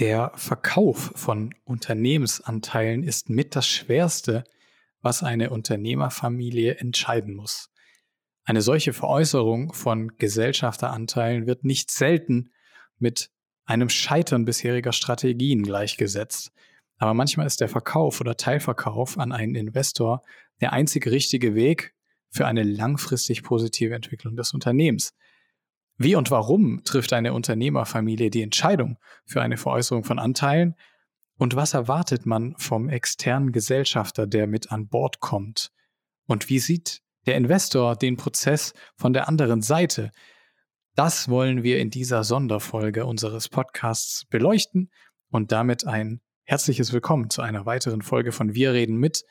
Der Verkauf von Unternehmensanteilen ist mit das Schwerste, was eine Unternehmerfamilie entscheiden muss. Eine solche Veräußerung von Gesellschafteranteilen wird nicht selten mit einem Scheitern bisheriger Strategien gleichgesetzt. Aber manchmal ist der Verkauf oder Teilverkauf an einen Investor der einzig richtige Weg für eine langfristig positive Entwicklung des Unternehmens. Wie und warum trifft eine Unternehmerfamilie die Entscheidung für eine Veräußerung von Anteilen? Und was erwartet man vom externen Gesellschafter, der mit an Bord kommt? Und wie sieht der Investor den Prozess von der anderen Seite? Das wollen wir in dieser Sonderfolge unseres Podcasts beleuchten und damit ein herzliches Willkommen zu einer weiteren Folge von Wir reden mit,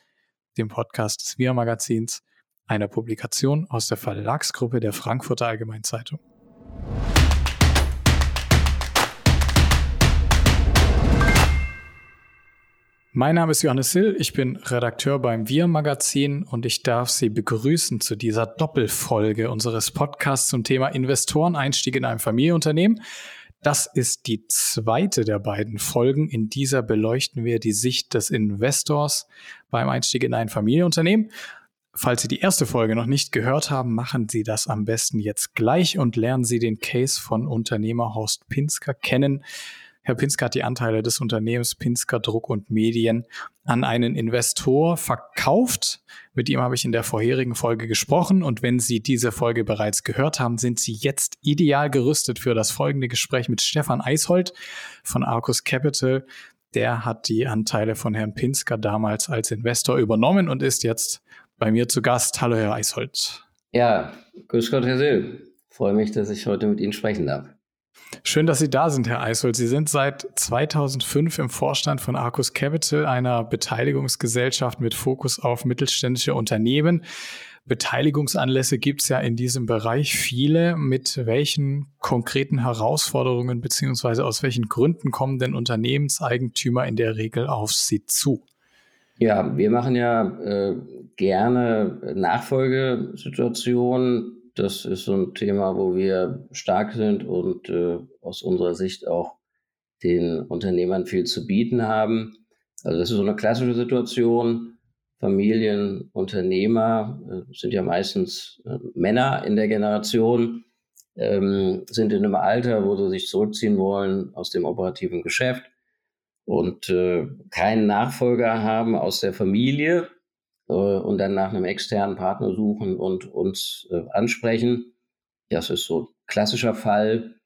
dem Podcast des Wir Magazins, einer Publikation aus der Verlagsgruppe der Frankfurter Allgemeinen Zeitung. Mein Name ist Johannes Sill, ich bin Redakteur beim Wir Magazin und ich darf Sie begrüßen zu dieser Doppelfolge unseres Podcasts zum Thema Investoreneinstieg in einem Familienunternehmen. Das ist die zweite der beiden Folgen. In dieser beleuchten wir die Sicht des Investors beim Einstieg in ein Familienunternehmen. Falls Sie die erste Folge noch nicht gehört haben, machen Sie das am besten jetzt gleich und lernen Sie den Case von Unternehmer Horst Pinsker kennen. Herr Pinsker hat die Anteile des Unternehmens Pinsker Druck und Medien an einen Investor verkauft. Mit ihm habe ich in der vorherigen Folge gesprochen und wenn Sie diese Folge bereits gehört haben, sind Sie jetzt ideal gerüstet für das folgende Gespräch mit Stefan Eishold von Arcus Capital. Der hat die Anteile von Herrn Pinsker damals als Investor übernommen und ist jetzt bei mir zu Gast. Hallo, Herr Eisholz. Ja, grüß Gott, Herr Sill. Freue mich, dass ich heute mit Ihnen sprechen darf. Schön, dass Sie da sind, Herr Eisholz. Sie sind seit 2005 im Vorstand von Arcus Capital, einer Beteiligungsgesellschaft mit Fokus auf mittelständische Unternehmen. Beteiligungsanlässe gibt es ja in diesem Bereich viele. Mit welchen konkreten Herausforderungen beziehungsweise aus welchen Gründen kommen denn Unternehmenseigentümer in der Regel auf Sie zu? Ja, wir machen ja äh, gerne Nachfolgesituationen. Das ist so ein Thema, wo wir stark sind und äh, aus unserer Sicht auch den Unternehmern viel zu bieten haben. Also das ist so eine klassische Situation. Familien, Unternehmer äh, sind ja meistens äh, Männer in der Generation, ähm, sind in einem Alter, wo sie sich zurückziehen wollen aus dem operativen Geschäft und äh, keinen Nachfolger haben aus der Familie äh, und dann nach einem externen Partner suchen und uns äh, ansprechen. Das ist so ein klassischer Fall.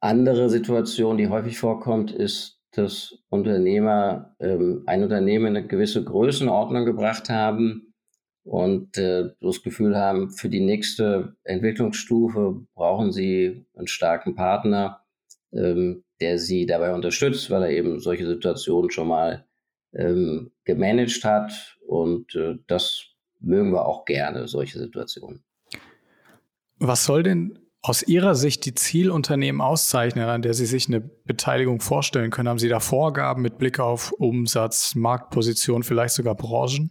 Andere Situation, die häufig vorkommt, ist, dass Unternehmer ähm, ein Unternehmen in eine gewisse Größenordnung gebracht haben und äh, das Gefühl haben, für die nächste Entwicklungsstufe brauchen sie einen starken Partner, ähm, der sie dabei unterstützt, weil er eben solche Situationen schon mal ähm, gemanagt hat. Und äh, das mögen wir auch gerne, solche Situationen. Was soll denn aus Ihrer Sicht die Zielunternehmen auszeichnen, an der Sie sich eine Beteiligung vorstellen können? Haben Sie da Vorgaben mit Blick auf Umsatz, Marktposition, vielleicht sogar Branchen?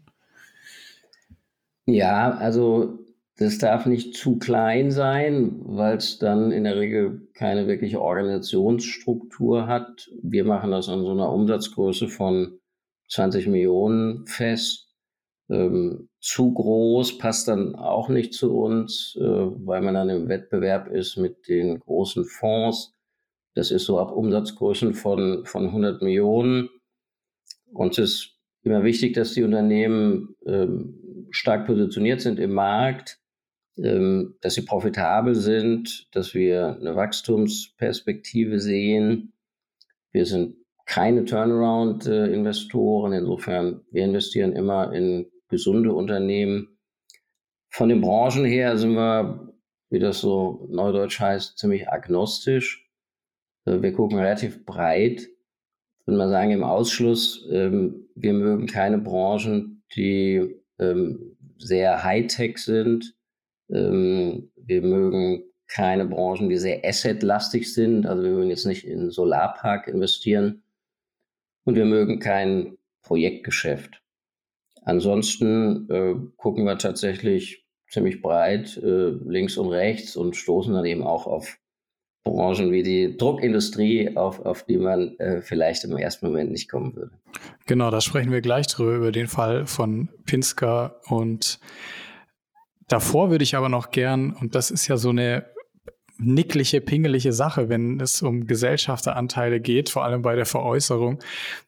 Ja, also das darf nicht zu klein sein, weil es dann in der Regel keine wirkliche Organisationsstruktur hat. Wir machen das an so einer Umsatzgröße von 20 Millionen fest. Ähm, zu groß passt dann auch nicht zu uns, äh, weil man dann im Wettbewerb ist mit den großen Fonds. Das ist so ab Umsatzgrößen von, von 100 Millionen. Uns ist immer wichtig, dass die Unternehmen ähm, stark positioniert sind im Markt, dass sie profitabel sind, dass wir eine Wachstumsperspektive sehen. Wir sind keine Turnaround-Investoren. Insofern, wir investieren immer in gesunde Unternehmen. Von den Branchen her sind wir, wie das so neudeutsch heißt, ziemlich agnostisch. Äh, wir gucken relativ breit. Würde man sagen, im Ausschluss, ähm, wir mögen keine Branchen, die ähm, sehr Hightech sind ähm, wir mögen keine Branchen, die sehr assetlastig sind. Also wir mögen jetzt nicht in Solarpark investieren. Und wir mögen kein Projektgeschäft. Ansonsten äh, gucken wir tatsächlich ziemlich breit äh, links und rechts und stoßen dann eben auch auf Branchen wie die Druckindustrie, auf, auf die man äh, vielleicht im ersten Moment nicht kommen würde. Genau, da sprechen wir gleich drüber, über den Fall von Pinsker. Und davor würde ich aber noch gern, und das ist ja so eine nickliche, pingelige Sache, wenn es um Gesellschafteranteile geht, vor allem bei der Veräußerung.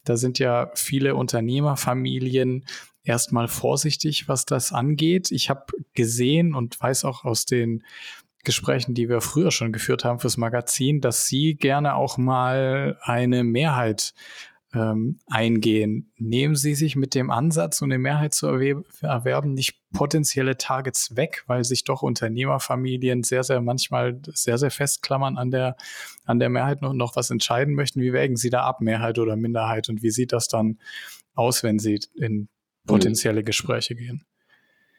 Da sind ja viele Unternehmerfamilien erstmal vorsichtig, was das angeht. Ich habe gesehen und weiß auch aus den Gesprächen, die wir früher schon geführt haben fürs Magazin, dass Sie gerne auch mal eine Mehrheit ähm, eingehen. Nehmen Sie sich mit dem Ansatz, um eine Mehrheit zu erwerben, nicht potenzielle Targets weg, weil sich doch Unternehmerfamilien sehr, sehr manchmal sehr, sehr festklammern an der, an der Mehrheit und noch was entscheiden möchten. Wie wägen Sie da ab, Mehrheit oder Minderheit? Und wie sieht das dann aus, wenn Sie in potenzielle Gespräche gehen?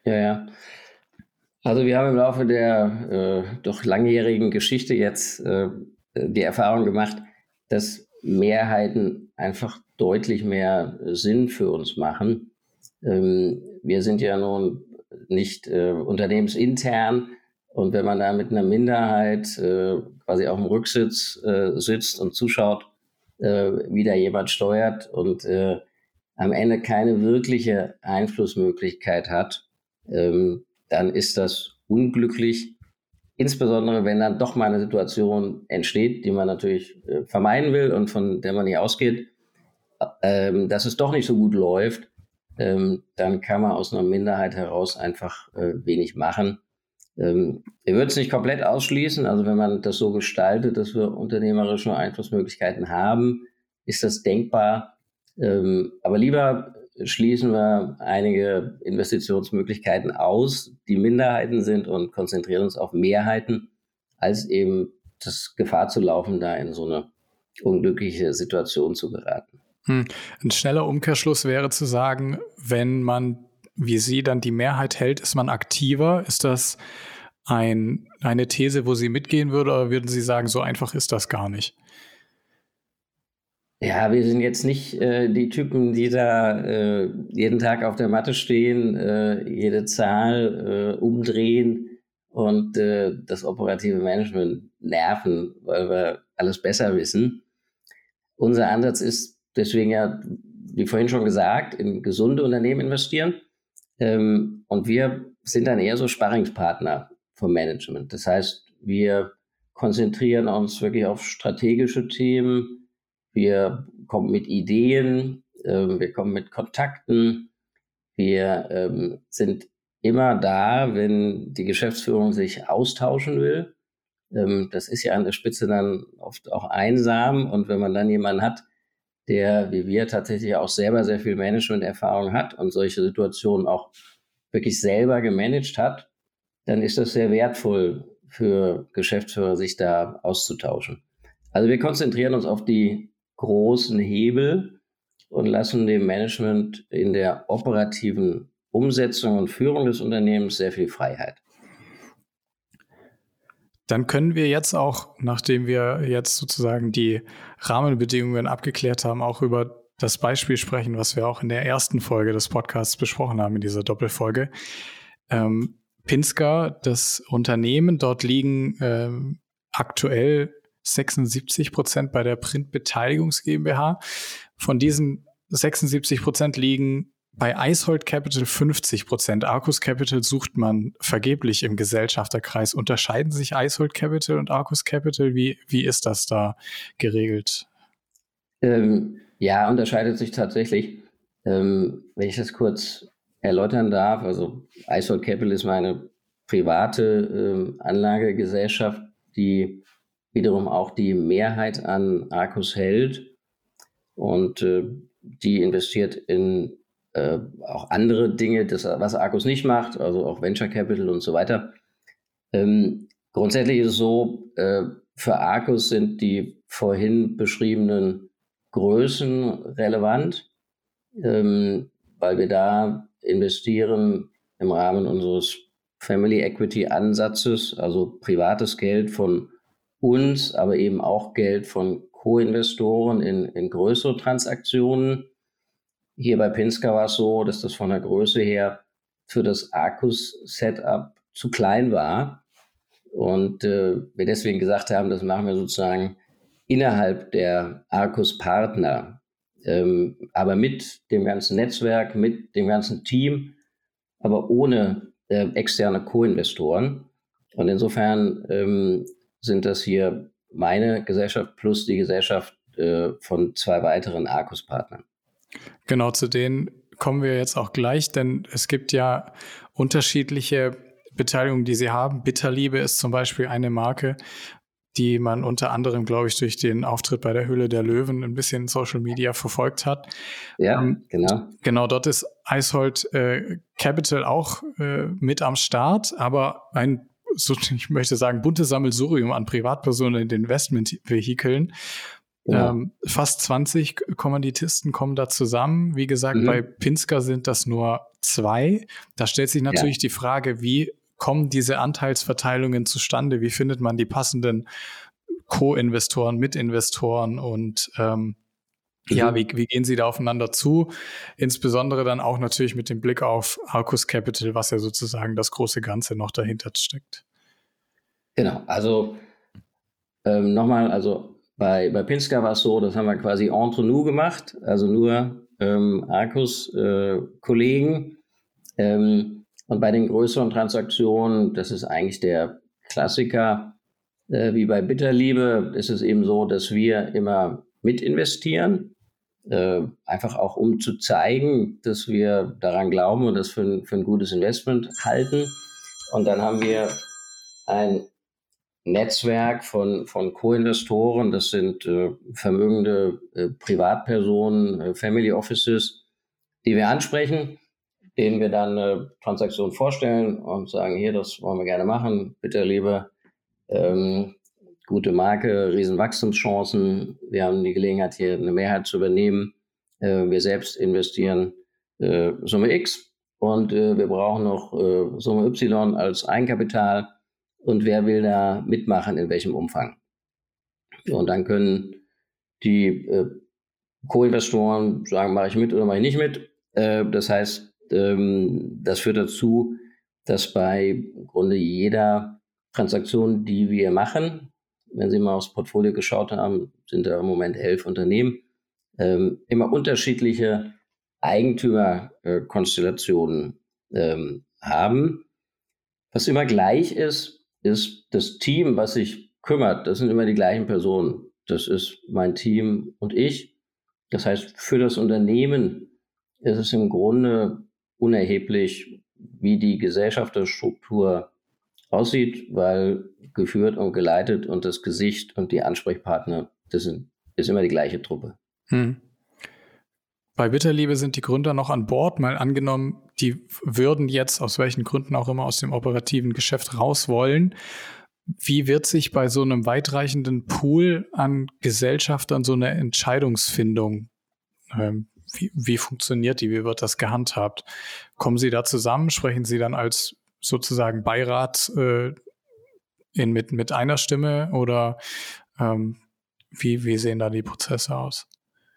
Ja, ja. Also wir haben im Laufe der äh, doch langjährigen Geschichte jetzt äh, die Erfahrung gemacht, dass Mehrheiten einfach deutlich mehr Sinn für uns machen. Ähm, wir sind ja nun nicht äh, unternehmensintern und wenn man da mit einer Minderheit äh, quasi auf dem Rücksitz äh, sitzt und zuschaut, wie da jemand steuert und am Ende keine wirkliche Einflussmöglichkeit hat, ähm, dann ist das unglücklich. Insbesondere, wenn dann doch mal eine Situation entsteht, die man natürlich äh, vermeiden will und von der man nicht ausgeht, ähm, dass es doch nicht so gut läuft, ähm, dann kann man aus einer Minderheit heraus einfach äh, wenig machen. Ähm, wir würden es nicht komplett ausschließen. Also wenn man das so gestaltet, dass wir unternehmerische Einflussmöglichkeiten haben, ist das denkbar. Ähm, aber lieber schließen wir einige Investitionsmöglichkeiten aus, die Minderheiten sind und konzentrieren uns auf Mehrheiten, als eben das Gefahr zu laufen, da in so eine unglückliche Situation zu geraten. Hm. Ein schneller Umkehrschluss wäre zu sagen, wenn man wie Sie dann die Mehrheit hält, ist man aktiver? Ist das ein, eine These, wo Sie mitgehen würde, oder würden Sie sagen, so einfach ist das gar nicht? Ja, wir sind jetzt nicht äh, die Typen, die da äh, jeden Tag auf der Matte stehen, äh, jede Zahl äh, umdrehen und äh, das operative Management nerven, weil wir alles besser wissen. Unser Ansatz ist deswegen ja, wie vorhin schon gesagt, in gesunde Unternehmen investieren. Ähm, und wir sind dann eher so Sparringspartner vom Management. Das heißt, wir konzentrieren uns wirklich auf strategische Themen, wir kommen mit Ideen, äh, wir kommen mit Kontakten, wir ähm, sind immer da, wenn die Geschäftsführung sich austauschen will. Ähm, das ist ja an der Spitze dann oft auch einsam und wenn man dann jemanden hat, der wie wir tatsächlich auch selber sehr viel Management-Erfahrung hat und solche Situationen auch wirklich selber gemanagt hat, dann ist das sehr wertvoll für Geschäftsführer, sich da auszutauschen. Also wir konzentrieren uns auf die großen Hebel und lassen dem Management in der operativen Umsetzung und Führung des Unternehmens sehr viel Freiheit. Dann können wir jetzt auch, nachdem wir jetzt sozusagen die Rahmenbedingungen abgeklärt haben, auch über das Beispiel sprechen, was wir auch in der ersten Folge des Podcasts besprochen haben, in dieser Doppelfolge. Ähm, Pinsker, das Unternehmen, dort liegen ähm, aktuell 76 Prozent bei der Printbeteiligungs GmbH. Von diesen 76 Prozent liegen bei Eishold Capital 50 Prozent. Arcus Capital sucht man vergeblich im Gesellschafterkreis. Unterscheiden sich Eishold Capital und Arcus Capital? Wie, wie ist das da geregelt? Ähm, ja, unterscheidet sich tatsächlich. Ähm, wenn ich das kurz erläutern darf, also Eishold Capital ist meine private ähm, Anlagegesellschaft, die wiederum auch die Mehrheit an Arcus hält und äh, die investiert in äh, auch andere Dinge, das, was Arcus nicht macht, also auch Venture Capital und so weiter. Ähm, grundsätzlich ist es so, äh, für Arcus sind die vorhin beschriebenen Größen relevant, ähm, weil wir da investieren im Rahmen unseres Family Equity Ansatzes, also privates Geld von uns, aber eben auch Geld von Co-Investoren in, in größere Transaktionen. Hier bei Pinska war es so, dass das von der Größe her für das Arcus-Setup zu klein war. Und äh, wir deswegen gesagt haben, das machen wir sozusagen innerhalb der Arcus-Partner, ähm, aber mit dem ganzen Netzwerk, mit dem ganzen Team, aber ohne äh, externe Co-Investoren. Und insofern ähm, sind das hier meine Gesellschaft plus die Gesellschaft äh, von zwei weiteren Arcus-Partnern. Genau, zu denen kommen wir jetzt auch gleich, denn es gibt ja unterschiedliche Beteiligungen, die sie haben. Bitterliebe ist zum Beispiel eine Marke, die man unter anderem, glaube ich, durch den Auftritt bei der Höhle der Löwen ein bisschen in Social Media verfolgt hat. Ja, ähm, genau. Genau, dort ist Eishold äh, Capital auch äh, mit am Start, aber ein, so, ich möchte sagen, buntes Sammelsurium an Privatpersonen in den Investmentvehikeln. Ja. Ähm, fast 20 Kommanditisten kommen da zusammen. Wie gesagt, mhm. bei Pinsker sind das nur zwei. Da stellt sich natürlich ja. die Frage, wie kommen diese Anteilsverteilungen zustande? Wie findet man die passenden Co-Investoren, Mitinvestoren und ähm, ja, mhm. wie, wie gehen Sie da aufeinander zu? Insbesondere dann auch natürlich mit dem Blick auf Arcus Capital, was ja sozusagen das große Ganze noch dahinter steckt. Genau, also ähm, nochmal, also bei, bei Pinska war es so, das haben wir quasi entre nous gemacht, also nur ähm, Arcus-Kollegen. Äh, ähm, und bei den größeren Transaktionen, das ist eigentlich der Klassiker, äh, wie bei Bitterliebe, ist es eben so, dass wir immer mit investieren. Äh, einfach auch um zu zeigen, dass wir daran glauben und das für für ein gutes Investment halten. Und dann haben wir ein Netzwerk von, von Co-Investoren, das sind äh, vermögende äh, Privatpersonen, äh, Family Offices, die wir ansprechen, denen wir dann eine Transaktion vorstellen und sagen, hier, das wollen wir gerne machen, bitte liebe, ähm, gute Marke, Riesenwachstumschancen, wir haben die Gelegenheit, hier eine Mehrheit zu übernehmen, äh, wir selbst investieren äh, Summe X und äh, wir brauchen noch Summe Y als Eigenkapital und wer will da mitmachen, in welchem Umfang. Und dann können die Co-Investoren sagen, mache ich mit oder mache ich nicht mit. Das heißt, ähm, das führt dazu, dass bei im Grunde jeder Transaktion, die wir machen, wenn Sie mal aufs Portfolio geschaut haben, sind da im Moment elf Unternehmen, ähm, immer unterschiedliche Eigentümerkonstellationen ähm, haben. Was immer gleich ist, ist das Team, was sich kümmert, das sind immer die gleichen Personen. Das ist mein Team und ich. Das heißt, für das Unternehmen ist es im Grunde unerheblich, wie die Gesellschafterstruktur aussieht, weil geführt und geleitet und das Gesicht und die Ansprechpartner, das sind, ist immer die gleiche Truppe. Hm. Bei Bitterliebe sind die Gründer noch an Bord. Mal angenommen, die würden jetzt aus welchen Gründen auch immer aus dem operativen Geschäft raus wollen. Wie wird sich bei so einem weitreichenden Pool an Gesellschaftern so eine Entscheidungsfindung, ähm, wie, wie funktioniert die? Wie wird das gehandhabt? Kommen Sie da zusammen? Sprechen Sie dann als sozusagen Beirat äh, in, mit, mit einer Stimme oder ähm, wie, wie sehen da die Prozesse aus?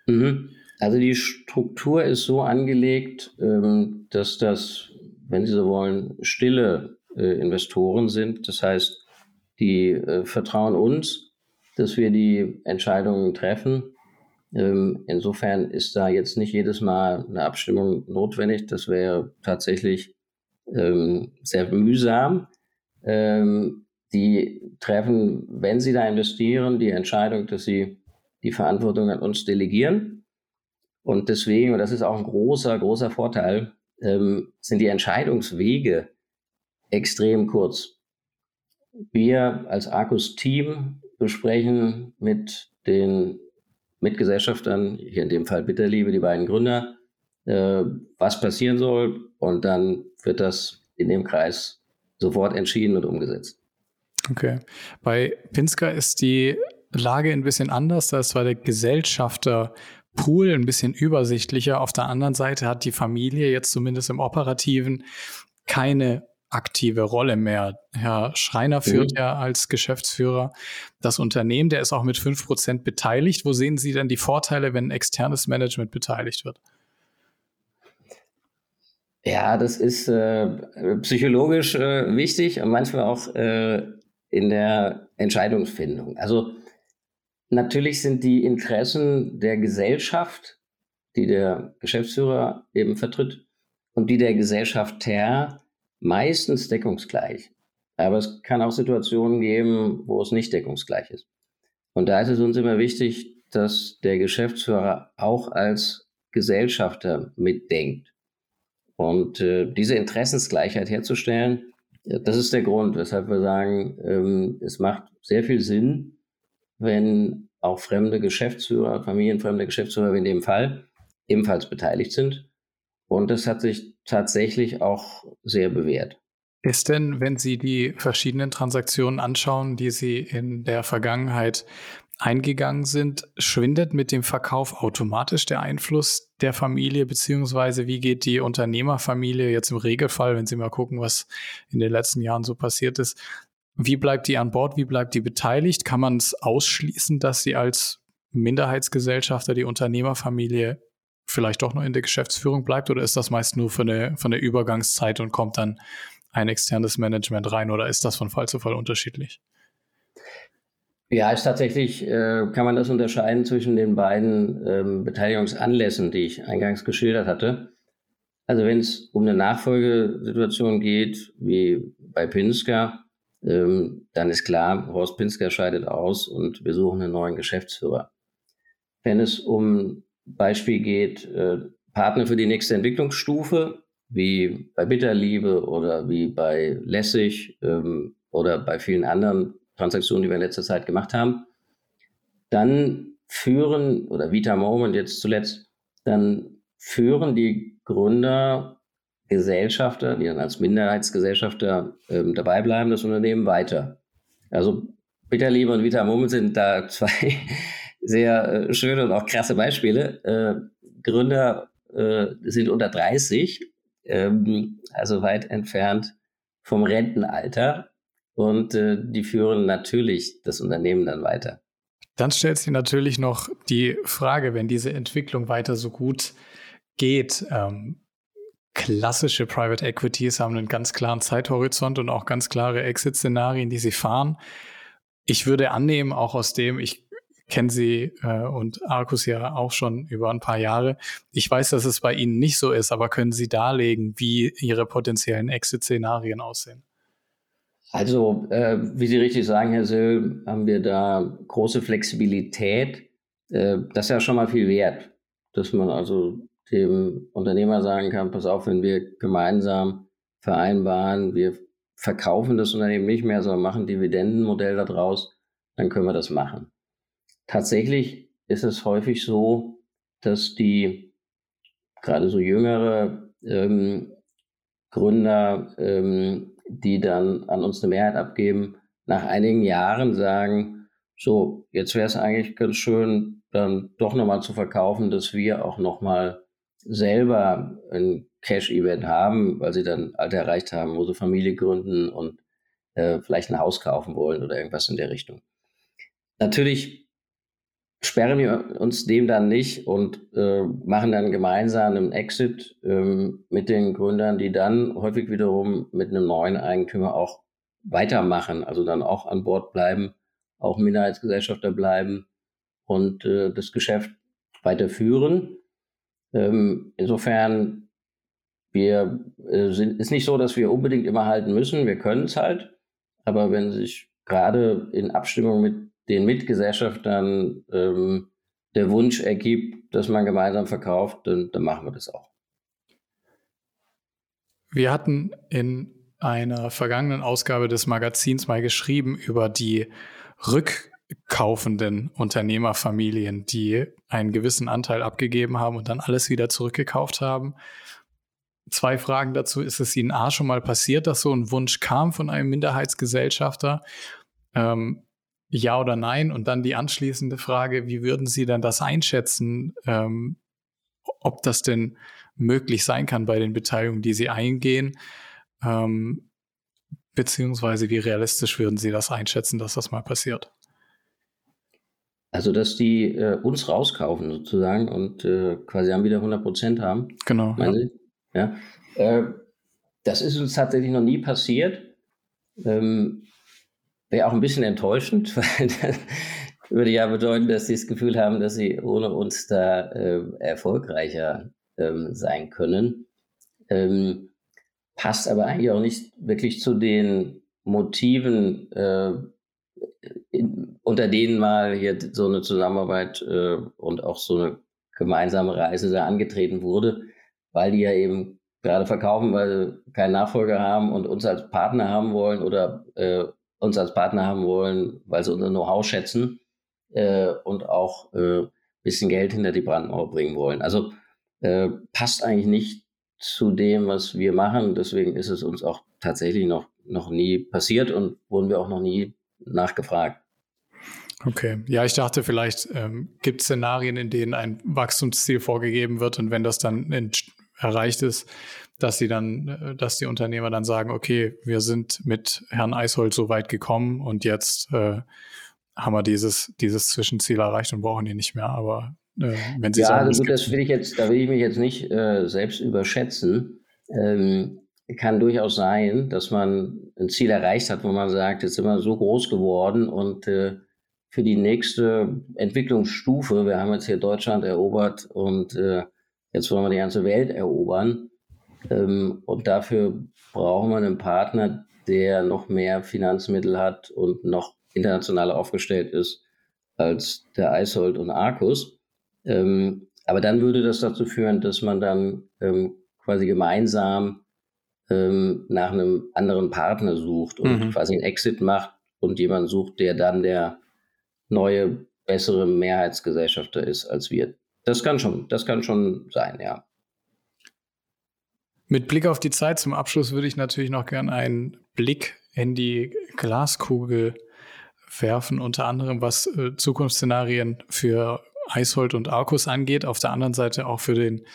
Mhm. Also die Struktur ist so angelegt, ähm, dass das, wenn Sie so wollen, stille äh, Investoren sind. Das heißt, die äh, vertrauen uns, dass wir die Entscheidungen treffen. Ähm, insofern ist da jetzt nicht jedes Mal eine Abstimmung notwendig. Das wäre tatsächlich ähm, sehr mühsam. Die treffen, wenn sie da investieren, die Entscheidung, dass sie die Verantwortung an uns delegieren. Und deswegen, und das ist auch ein großer, großer Vorteil, ähm, sind die Entscheidungswege extrem kurz. Wir als Arcus-Team besprechen mit den Mitgesellschaftern, hier in dem Fall Bitterliebe, die beiden Gründer, äh, was passieren soll. Und dann wird das in dem Kreis sofort entschieden und umgesetzt. Okay. Bei Pinska ist die Lage ein bisschen anders. Da ist zwar der Gesellschafter Pool ein bisschen übersichtlicher. Auf der anderen Seite hat die Familie jetzt zumindest im Operativen keine aktive Rolle mehr. Herr Schreiner führt mhm. ja als Geschäftsführer das Unternehmen. Der ist auch mit fünf Prozent beteiligt. Wo sehen Sie denn die Vorteile, wenn externes Management beteiligt wird? Ja, das ist äh, psychologisch äh, wichtig und manchmal auch äh, in der Entscheidungsfindung. Also natürlich sind die Interessen der Gesellschaft, die der Geschäftsführer eben vertritt, und die der Gesellschafter meistens deckungsgleich. Aber es kann auch Situationen geben, wo es nicht deckungsgleich ist. Und da ist es uns immer wichtig, dass der Geschäftsführer auch als Gesellschafter mitdenkt. Und äh, diese Interessensgleichheit herzustellen, das ist der Grund, weshalb wir sagen, ähm, es macht sehr viel Sinn, wenn auch fremde Geschäftsführer, familienfremde Geschäftsführer wie in dem Fall, ebenfalls beteiligt sind. Und das hat sich tatsächlich auch sehr bewährt. Ist denn, wenn Sie die verschiedenen Transaktionen anschauen, die Sie in der Vergangenheit eingegangen sind, schwindet mit dem Verkauf automatisch der Einfluss der Familie, beziehungsweise wie geht die Unternehmerfamilie jetzt im Regelfall, wenn Sie mal gucken, was in den letzten Jahren so passiert ist, wie bleibt die an Bord, wie bleibt die beteiligt? Kann man es ausschließen, dass sie als Minderheitsgesellschafter die Unternehmerfamilie vielleicht doch nur in der Geschäftsführung bleibt oder ist das meist nur für eine, für eine Übergangszeit und kommt dann ein externes Management rein oder ist das von Fall zu Fall unterschiedlich? Ja, ist tatsächlich, äh, kann man das unterscheiden zwischen den beiden ähm, Beteiligungsanlässen, die ich eingangs geschildert hatte. Also wenn es um eine Nachfolgesituation geht, wie bei Pinsker, ähm, dann ist klar, Horst Pinsker scheidet aus und wir suchen einen neuen Geschäftsführer. Wenn es um Beispiel geht, äh, Partner für die nächste Entwicklungsstufe, wie bei Bitterliebe oder wie bei Lessig ähm, oder bei vielen anderen Transaktionen, die wir in letzter Zeit gemacht haben, dann führen, oder Vita Moment jetzt zuletzt, dann führen die Gründer, Gesellschafter, die dann als Minderheitsgesellschafter ähm, dabei bleiben, das Unternehmen weiter. Also Bitterliebe und Vita Moment sind da zwei sehr äh, schöne und auch krasse Beispiele. Äh, Gründer äh, sind unter 30, ähm, also weit entfernt vom Rentenalter und äh, die führen natürlich das Unternehmen dann weiter. Dann stellt sich natürlich noch die Frage, wenn diese Entwicklung weiter so gut geht, ähm, klassische Private Equities haben einen ganz klaren Zeithorizont und auch ganz klare Exit-Szenarien, die sie fahren. Ich würde annehmen, auch aus dem, ich kenne sie äh, und Arcus ja auch schon über ein paar Jahre. Ich weiß, dass es bei Ihnen nicht so ist, aber können Sie darlegen, wie Ihre potenziellen Exit-Szenarien aussehen? Also, äh, wie Sie richtig sagen, Herr Söll, haben wir da große Flexibilität. Äh, das ist ja schon mal viel wert, dass man also dem Unternehmer sagen kann, pass auf, wenn wir gemeinsam vereinbaren, wir verkaufen das Unternehmen nicht mehr, sondern machen Dividendenmodell daraus, dann können wir das machen. Tatsächlich ist es häufig so, dass die gerade so jüngere ähm, Gründer ähm, die dann an uns eine Mehrheit abgeben, nach einigen Jahren sagen, so, jetzt wäre es eigentlich ganz schön, dann doch nochmal zu verkaufen, dass wir auch nochmal selber ein Cash-Event haben, weil sie dann Alter erreicht haben, wo sie Familie gründen und äh, vielleicht ein Haus kaufen wollen oder irgendwas in der Richtung. Natürlich sperren wir uns dem dann nicht und äh, machen dann gemeinsam einen Exit ähm, mit den Gründern, die dann häufig wiederum mit einem neuen Eigentümer auch weitermachen, also dann auch an Bord bleiben, auch Minderheitsgesellschafter bleiben und äh, das Geschäft weiterführen. Ähm, insofern, wir äh, sind, ist nicht so, dass wir unbedingt immer halten müssen, wir können es halt, aber wenn sich gerade in Abstimmung mit den Mitgesellschaftern ähm, der Wunsch ergibt, dass man gemeinsam verkauft, dann, dann machen wir das auch. Wir hatten in einer vergangenen Ausgabe des Magazins mal geschrieben über die rückkaufenden Unternehmerfamilien, die einen gewissen Anteil abgegeben haben und dann alles wieder zurückgekauft haben. Zwei Fragen dazu. Ist es Ihnen A schon mal passiert, dass so ein Wunsch kam von einem Minderheitsgesellschafter? Ähm, ja oder nein? Und dann die anschließende Frage, wie würden Sie dann das einschätzen, ähm, ob das denn möglich sein kann bei den Beteiligungen, die Sie eingehen? Ähm, beziehungsweise wie realistisch würden Sie das einschätzen, dass das mal passiert? Also, dass die äh, uns rauskaufen sozusagen und äh, quasi haben wieder 100 Prozent haben. Genau. Ja. Sie? ja. Äh, das ist uns tatsächlich noch nie passiert. Ähm, wäre auch ein bisschen enttäuschend, weil das würde ja bedeuten, dass sie das Gefühl haben, dass sie ohne uns da äh, erfolgreicher ähm, sein können. Ähm, passt aber eigentlich auch nicht wirklich zu den Motiven, äh, in, unter denen mal hier so eine Zusammenarbeit äh, und auch so eine gemeinsame Reise da angetreten wurde, weil die ja eben gerade verkaufen, weil sie keinen Nachfolger haben und uns als Partner haben wollen oder äh, uns als Partner haben wollen, weil sie unser Know-how schätzen äh, und auch äh, bisschen Geld hinter die Brandmauer bringen wollen. Also äh, passt eigentlich nicht zu dem, was wir machen. Deswegen ist es uns auch tatsächlich noch, noch nie passiert und wurden wir auch noch nie nachgefragt. Okay, ja, ich dachte, vielleicht ähm, gibt es Szenarien, in denen ein Wachstumsziel vorgegeben wird und wenn das dann erreicht ist, dass sie dann, äh, dass die Unternehmer dann sagen, okay, wir sind mit Herrn Eishold so weit gekommen und jetzt äh, haben wir dieses, dieses Zwischenziel erreicht und brauchen ihn nicht mehr. Aber äh, wenn Sie ja, sagen, also das will ich jetzt, da will ich mich jetzt nicht äh, selbst überschätzen. Ähm, kann durchaus sein, dass man ein Ziel erreicht hat, wo man sagt, jetzt sind wir so groß geworden und äh, für die nächste Entwicklungsstufe, wir haben jetzt hier Deutschland erobert und äh, jetzt wollen wir die ganze Welt erobern. Ähm, und dafür brauchen wir einen Partner, der noch mehr Finanzmittel hat und noch internationaler aufgestellt ist als der Eisold und Arcus. Ähm, aber dann würde das dazu führen, dass man dann ähm, quasi gemeinsam ähm, nach einem anderen Partner sucht und mhm. quasi einen Exit macht und jemanden sucht, der dann der neue, bessere Mehrheitsgesellschafter ist als wir. Das kann schon, das kann schon sein, ja. Mit Blick auf die Zeit zum Abschluss würde ich natürlich noch gern einen Blick in die Glaskugel werfen, unter anderem was äh, Zukunftsszenarien für Eishold und Arcus angeht, auf der anderen Seite auch für den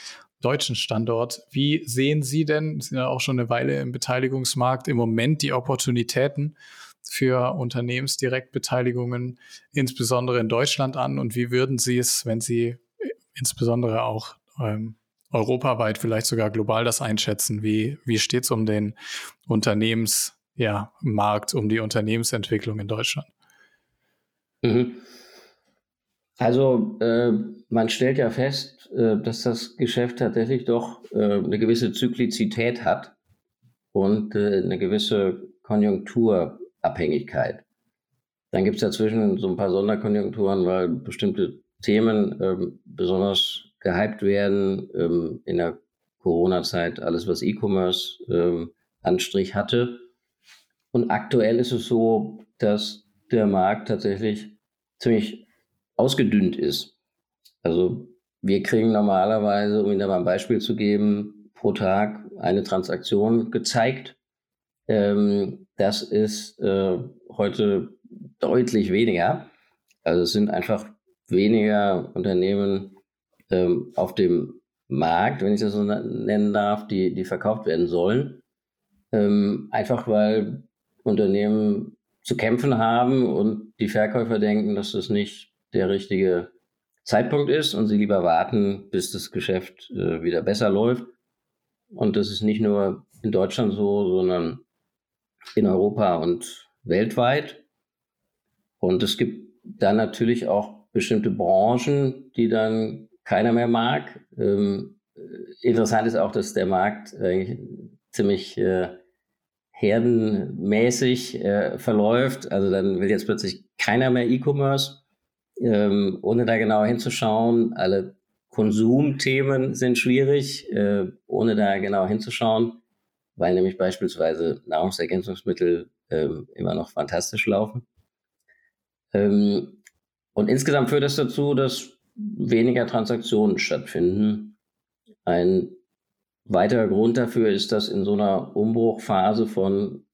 deutschen Standort. Wie sehen Sie denn, Sie sind ja auch schon eine Weile im Beteiligungsmarkt, im Moment die Opportunitäten für Unternehmensdirektbeteiligungen, insbesondere in Deutschland an? Und wie würden Sie es, wenn Sie insbesondere auch ähm, europaweit, vielleicht sogar global das einschätzen? Wie, wie steht es um den Unternehmensmarkt, ja, um die Unternehmensentwicklung in Deutschland? Mhm. Also äh, man stellt ja fest, äh, dass das Geschäft tatsächlich doch äh, eine gewisse Zyklizität hat und äh, eine gewisse Konjunkturabhängigkeit. Dann gibt es dazwischen so ein paar Sonderkonjunkturen, weil bestimmte Themen ähm, besonders gehypt werden. Ähm, in der Corona-Zeit alles, was E-Commerce ähm, Anstrich hatte. Und aktuell ist es so, dass der Markt tatsächlich ziemlich ausgedünnt ist. Also wir kriegen normalerweise, um Ihnen da mal ein Beispiel zu geben, pro Tag eine Transaktion gezeigt. Ähm, das ist äh, heute deutlich weniger. Also es sind einfach weniger Unternehmen ähm, auf dem Markt, wenn ich das so nennen darf, die, die verkauft werden sollen. Ähm, einfach weil Unternehmen zu kämpfen haben und die Verkäufer denken, dass das nicht der richtige Zeitpunkt ist und sie lieber warten, bis das Geschäft äh, wieder besser läuft. Und das ist nicht nur in Deutschland so, sondern in Europa und weltweit. Und es gibt dann natürlich auch bestimmte Branchen, die dann keiner mehr mag. Ähm, interessant ist auch, dass der Markt eigentlich ziemlich äh, herdenmäßig äh, verläuft. Also dann will jetzt plötzlich keiner mehr E-Commerce, ähm, ohne da genau hinzuschauen. Alle Konsumthemen sind schwierig, äh, ohne da genau hinzuschauen, weil nämlich beispielsweise Nahrungsergänzungsmittel ähm, immer noch fantastisch laufen. Ähm, und insgesamt führt das dazu, dass weniger Transaktionen stattfinden. Ein weiterer Grund dafür ist, dass in so einer Umbruchphase von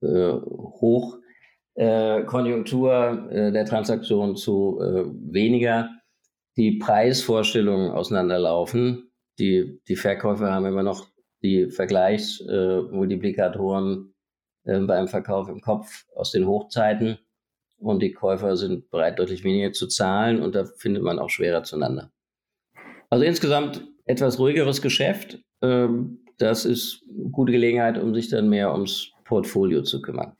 äh, Hochkonjunktur äh, äh, der Transaktion zu äh, weniger die Preisvorstellungen auseinanderlaufen. Die, die Verkäufer haben immer noch die Vergleichsmultiplikatoren äh, beim Verkauf im Kopf aus den Hochzeiten und die Käufer sind bereit, deutlich weniger zu zahlen und da findet man auch schwerer zueinander. Also insgesamt etwas ruhigeres Geschäft. Ähm, das ist eine gute Gelegenheit, um sich dann mehr ums Portfolio zu kümmern.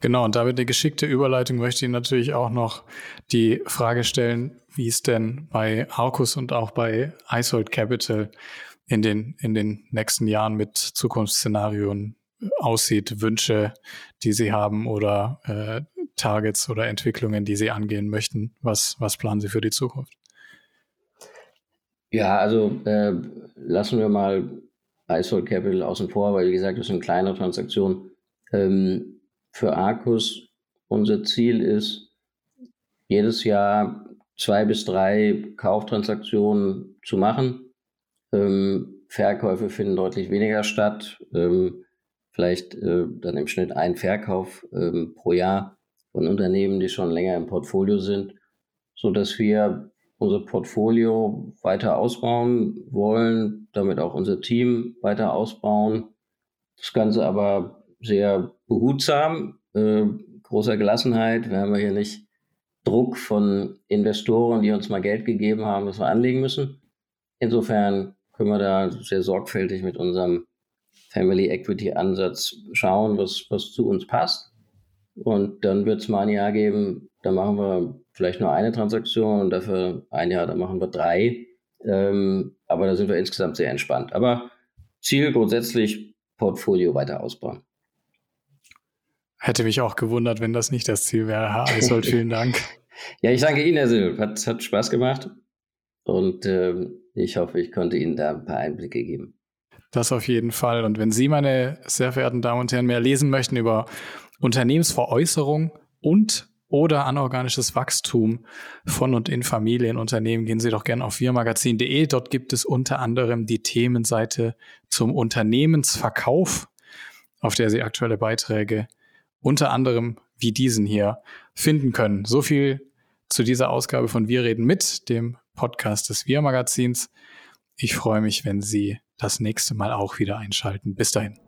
Genau, und damit eine geschickte Überleitung möchte ich natürlich auch noch die Frage stellen, wie es denn bei Arcus und auch bei Isold Capital in den, in den nächsten Jahren mit Zukunftsszenarien aussieht, Wünsche, die Sie haben oder äh, Targets oder Entwicklungen, die Sie angehen möchten. Was, was planen Sie für die Zukunft? Ja, also äh, lassen wir mal Icehold Capital außen vor, weil wie gesagt, das sind kleine Transaktionen. Ähm, für Arcus, unser Ziel ist, jedes Jahr zwei bis drei Kauftransaktionen zu machen. Ähm, Verkäufe finden deutlich weniger statt. Ähm, vielleicht äh, dann im Schnitt ein Verkauf ähm, pro Jahr von Unternehmen, die schon länger im Portfolio sind, so dass wir unser Portfolio weiter ausbauen wollen, damit auch unser Team weiter ausbauen. Das Ganze aber sehr behutsam, äh, großer Gelassenheit. Wir haben hier nicht Druck von Investoren, die uns mal Geld gegeben haben, das wir anlegen müssen. Insofern können wir da sehr sorgfältig mit unserem Family Equity Ansatz schauen, was, was zu uns passt. Und dann wird es mal ein Jahr geben, da machen wir vielleicht nur eine Transaktion und dafür ein Jahr, da machen wir drei. Ähm, aber da sind wir insgesamt sehr entspannt. Aber Ziel grundsätzlich Portfolio weiter ausbauen. Hätte mich auch gewundert, wenn das nicht das Ziel wäre. Herr Eisold, vielen Dank. ja, ich danke Ihnen, Herr Sil. Hat, hat Spaß gemacht. Und ähm, ich hoffe, ich konnte Ihnen da ein paar Einblicke geben. Das auf jeden Fall. Und wenn Sie, meine sehr verehrten Damen und Herren, mehr lesen möchten über Unternehmensveräußerung und oder anorganisches Wachstum von und in Familienunternehmen, gehen Sie doch gerne auf wirmagazin.de. Dort gibt es unter anderem die Themenseite zum Unternehmensverkauf, auf der Sie aktuelle Beiträge unter anderem wie diesen hier finden können. So viel zu dieser Ausgabe von Wir reden mit, dem Podcast des Wir Magazins. Ich freue mich, wenn Sie das nächste Mal auch wieder einschalten. Bis dahin.